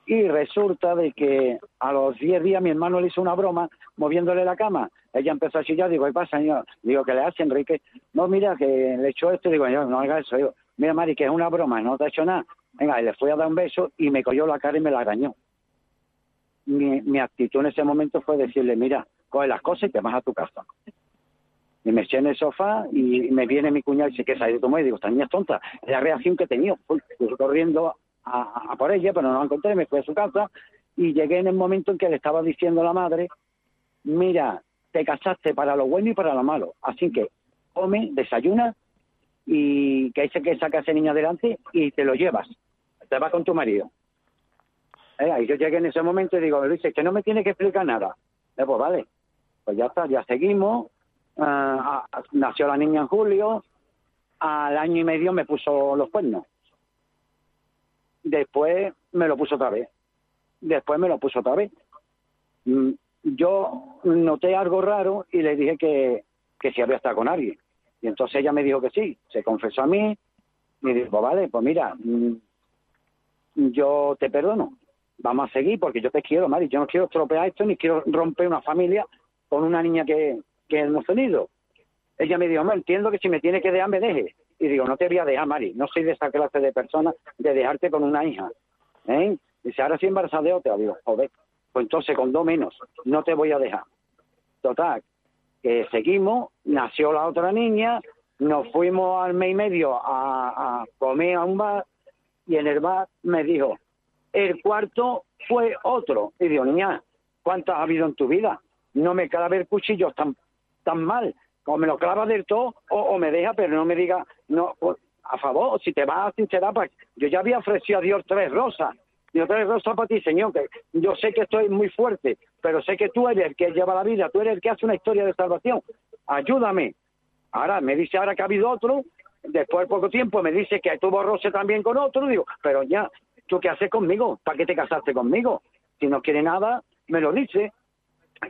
Y resulta de que a los 10 días mi hermano le hizo una broma moviéndole la cama. Ella empezó a chillar, digo, ¿qué pasa, señor? Digo, ¿qué le hace, Enrique? No, mira, que le echó esto. Digo, yo, no haga eso. Digo, mira, Mari, que es una broma, no te ha hecho nada. Venga, y le fui a dar un beso y me cogió la cara y me la arañó. Mi, mi actitud en ese momento fue decirle, mira, coge las cosas y te vas a tu casa. Y me eché en el sofá y me viene mi cuñado y dice, ¿qué salido de tu Y digo, esta niña es tonta. Es la reacción que he tenido. Fui, corriendo a, por ella, pero no la encontré, me fui a su casa y llegué en el momento en que le estaba diciendo a la madre, mira, te casaste para lo bueno y para lo malo. Así que come, desayuna y que dice que saca a ese niño adelante y te lo llevas. Te vas con tu marido. Eh, y yo llegué en ese momento y digo, dice que no me tiene que explicar nada. Eh, pues vale, pues ya está, ya seguimos Ah, nació la niña en julio, al año y medio me puso los cuernos. Después me lo puso otra vez. Después me lo puso otra vez. Mm, yo noté algo raro y le dije que, que si había estado con alguien. Y entonces ella me dijo que sí, se confesó a mí y dijo, vale, pues mira, mm, yo te perdono, vamos a seguir porque yo te quiero, Mari, yo no quiero estropear esto ni quiero romper una familia con una niña que, que hemos tenido. Ella me dijo, entiendo que si me tiene que dejar, me deje. Y digo, no te voy a dejar, Mari, no soy de esa clase de persona de dejarte con una hija. ¿Eh? Dice, ahora sí embarazada de otra. Digo, joder, pues entonces con dos menos, no te voy a dejar. Total, que seguimos, nació la otra niña, nos fuimos al mes y medio a, a comer a un bar y en el bar me dijo, el cuarto fue otro. Y digo, niña, ¿cuántos ha habido en tu vida? No me clave el cuchillo tan tan mal. O me lo clava del todo o, me deja, pero no me diga, no, a favor, si te vas a sincerar, pues yo ya había ofrecido a Dios tres rosas Digo, tres rosas para ti, Señor, que yo sé que estoy muy fuerte, pero sé que tú eres el que lleva la vida, tú eres el que hace una historia de salvación. Ayúdame. Ahora, me dice ahora que ha habido otro, después de poco tiempo me dice que tuvo roce también con otro, digo, pero ya, ¿tú qué haces conmigo? ¿Para qué te casaste conmigo? Si no quiere nada, me lo dice.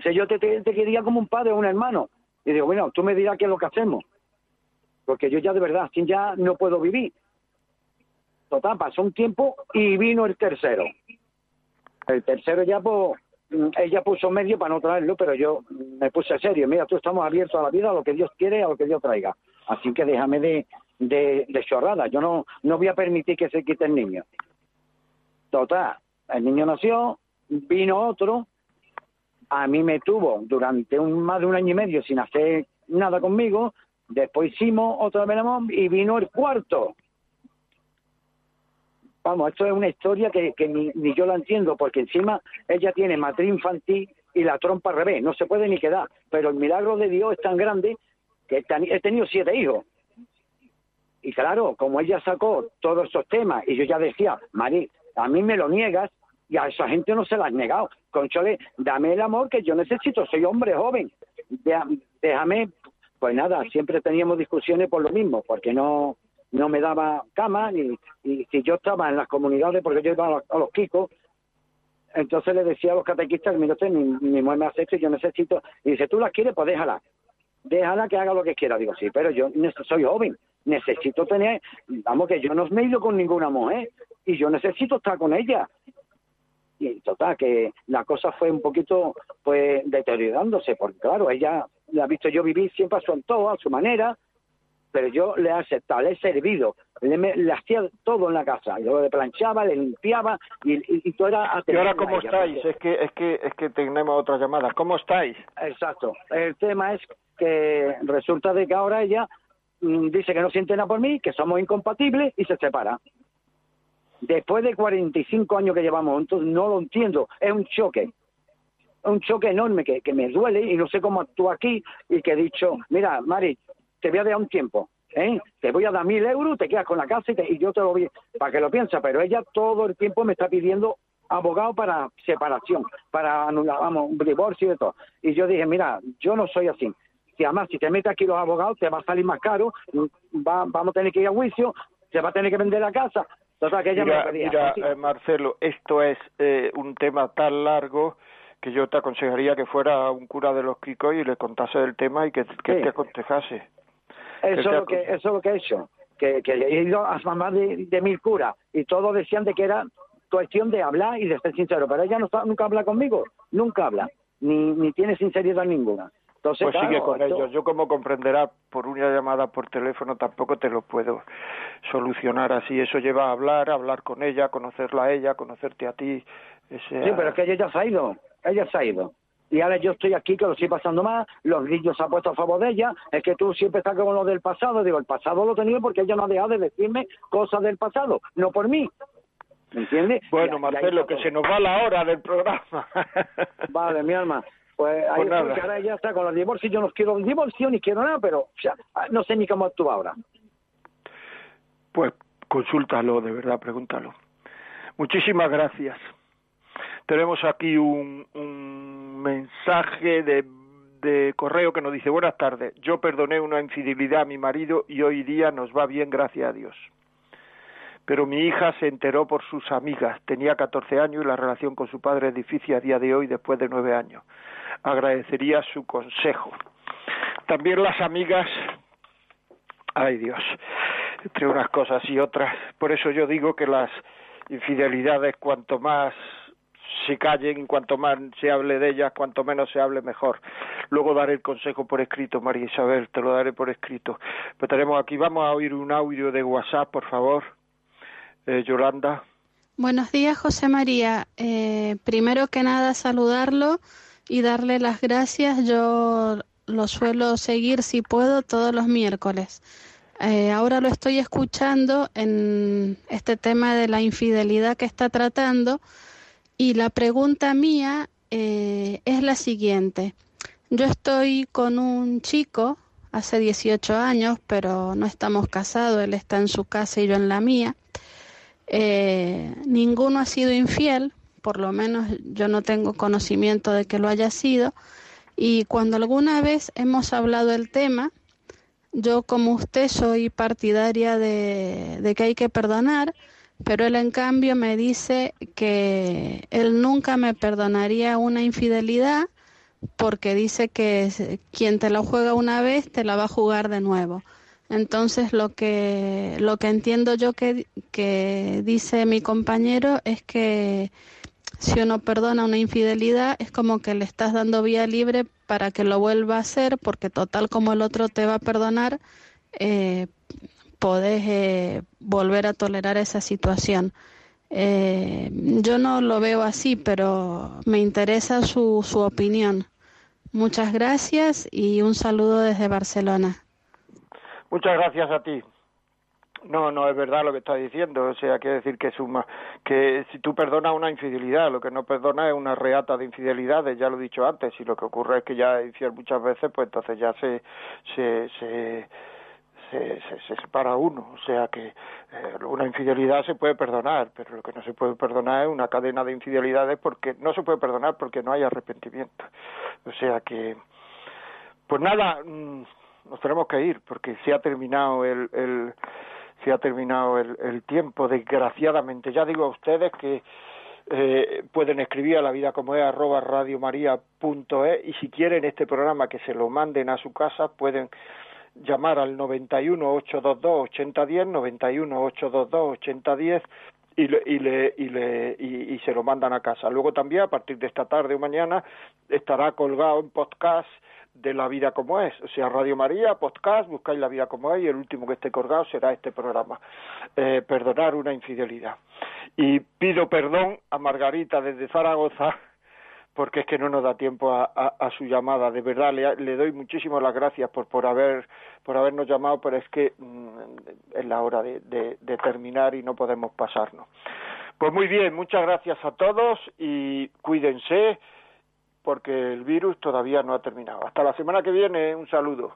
Si yo te, te, quería como un padre o un hermano. Y digo, bueno, tú me dirás qué es lo que hacemos. Porque yo ya de verdad, sin ya no puedo vivir. Total, pasó un tiempo y vino el tercero. El tercero ya, pues, ella puso medio para no traerlo, pero yo me puse serio. Mira, tú estamos abiertos a la vida, a lo que Dios quiere, a lo que Dios traiga. Así que déjame de, de, de chorrada. Yo no, no voy a permitir que se quite el niño. Total, el niño nació, vino otro, a mí me tuvo durante un, más de un año y medio sin hacer nada conmigo, después hicimos otra vez y vino el cuarto. Vamos, esto es una historia que, ni, yo la entiendo, porque encima ella tiene matriz infantil y la trompa al revés, no se puede ni quedar, pero el milagro de Dios es tan grande que he tenido siete hijos. Y claro, como ella sacó todos esos temas, y yo ya decía, Mari, a mí me lo niegas, y a esa gente no se la has negado. Conchole, dame el amor que yo necesito, soy hombre joven. Déjame, pues nada, siempre teníamos discusiones por lo mismo, porque no no me daba cama, y, y si yo estaba en las comunidades, porque yo iba a los, kikos, entonces le decía a los catequistas, mira usted, mi, mi mujer me hace esto y yo necesito, y dice, tú la quieres, pues déjala, déjala que haga lo que quiera. Digo, sí, pero yo soy joven, necesito tener, vamos que yo no me he ido con ninguna mujer, y yo necesito estar con ella y total, que la cosa fue un poquito pues deteriorándose, porque claro, ella la ha visto yo vivir siempre a su antojo, a su manera, pero yo le he aceptado, le he servido, le, hacía todo en la casa, yo le planchaba, le limpiaba y, y, todo era ¿Y ahora cómo estáis? Es que es que es que tenemos otra llamada. ¿Cómo estáis? Exacto. El tema es que resulta de que ahora ella mm, dice que no siente nada por mí, que somos incompatibles y se separa después de 45 años que llevamos juntos, no lo entiendo. Es un choque. Un choque enorme que, me duele y no sé cómo actúa aquí y que he dicho, mira, Mari, te voy a dar un tiempo. ¿eh? Te voy a dar mil euros, te quedas con la casa y, yo te lo voy, para que lo pienses. Pero ella todo el tiempo me está pidiendo abogado para separación, para anular, vamos, un divorcio y de todo. Y yo dije, mira, yo no soy así. Si además, si te metes aquí los abogados, te va a salir más caro, va, vamos a tener que ir a juicio, se va a tener que vender la casa mira, eh, Marcelo, esto es eh, un tema tan largo que yo te aconsejaría que fuera un cura de los Kikos y le contase el tema y que, te aconsejase. Eso, es lo que, eso es lo que he hecho, que, que he ido a más de, de, mil curas y todos decían de que era cuestión de hablar y de ser sincero, pero ella no, nunca habla conmigo, nunca habla, ni, ni tiene sinceridad ninguna pues sigue con ellos. Yo, como comprenderás, por una llamada por teléfono tampoco te lo puedo solucionar así. Eso lleva a hablar, a hablar con ella, conocerla a ella, conocerte a ti. Ese... Sí, pero es que ella ya se ha ido. Ella se ha ido. Y ahora yo estoy aquí que lo estoy pasando más, los niños se han puesto a favor de ella, es que tú siempre estás con lo del pasado, digo, el pasado lo he tenido porque ella no ha dejado de decirme cosas del pasado, no por mí, ¿me entiendes? Bueno, Marcelo, que se nos va la hora del programa. vale, mi alma, pues ahí pues ahora ya está con los divorcios. Yo no quiero un divorcio ni quiero nada, pero no sé ni cómo actúa ahora. Pues consúltalo, de verdad, pregúntalo. Muchísimas gracias. Tenemos aquí un, un mensaje de, de correo que nos dice buenas tardes. Yo perdoné una infidelidad a mi marido y hoy día nos va bien, gracias a Dios pero mi hija se enteró por sus amigas. Tenía 14 años y la relación con su padre es difícil a día de hoy después de nueve años agradecería su consejo. También las amigas, ay Dios, entre unas cosas y otras, por eso yo digo que las infidelidades cuanto más se callen, cuanto más se hable de ellas, cuanto menos se hable mejor. Luego daré el consejo por escrito, María Isabel, te lo daré por escrito. Pues tenemos aquí, vamos a oír un audio de WhatsApp, por favor. Eh, Yolanda. Buenos días, José María. Eh, primero que nada, saludarlo y darle las gracias. Yo lo suelo seguir si puedo todos los miércoles. Eh, ahora lo estoy escuchando en este tema de la infidelidad que está tratando y la pregunta mía eh, es la siguiente. Yo estoy con un chico hace 18 años, pero no estamos casados, él está en su casa y yo en la mía. eh, ninguno ha sido infiel, por lo menos yo no tengo conocimiento de que lo haya sido, y cuando alguna vez hemos hablado el tema, yo como usted soy partidaria de, de que hay que perdonar, pero él en cambio me dice que él nunca me perdonaría una infidelidad porque dice que quien te la juega una vez te la va a jugar de nuevo. Entonces lo que lo que entiendo yo que, que dice mi compañero es que si uno perdona una infidelidad es como que le estás dando vía libre para que lo vuelva a hacer porque total como el otro te va a perdonar eh, podés eh, volver a tolerar esa situación. Eh, yo no lo veo así, pero me interesa su, su opinión. Muchas gracias y un saludo desde Barcelona. Muchas gracias a ti. No, no es verdad lo que estás diciendo. O sea, quiere decir que suma, que si tú perdonas una infidelidad, lo que no perdonas es una reata de infidelidades, ya lo he dicho antes. Y lo que ocurre es que ya infiel muchas veces, pues entonces ya se, se, se se, se, separa uno. O sea que eh, una infidelidad se puede perdonar, pero lo que no se puede perdonar es una cadena de infidelidades porque no se puede perdonar porque no hay arrepentimiento. O sea que, pues nada, mm, nos tenemos que ir porque se ha terminado el, el se ha terminado el, el tiempo, desgraciadamente. Ya digo a ustedes que eh, pueden escribir a la vida como es arroba radiomaria.es y si quieren este programa que se lo manden a su casa pueden llamar al 91 822 8010 91 822 8010 y le, y, le, y, le, y, y, se lo mandan a casa. Luego también, a partir de esta tarde o mañana, estará colgado en podcast de La Vida como es. O sea, Radio María, podcast, buscáis La Vida como es y el último que esté colgado será este programa. Eh, perdonar una infidelidad. Y pido perdón a Margarita desde Zaragoza porque es que no nos da tiempo a, a, su llamada. De verdad, le, le, doy muchísimas las gracias por, por, haber, por habernos llamado, pero es que mmm, es la hora de, de terminar y no podemos pasarnos. Pues muy bien, muchas gracias a todos y cuídense porque el virus todavía no ha terminado. Hasta la semana que viene, un saludo.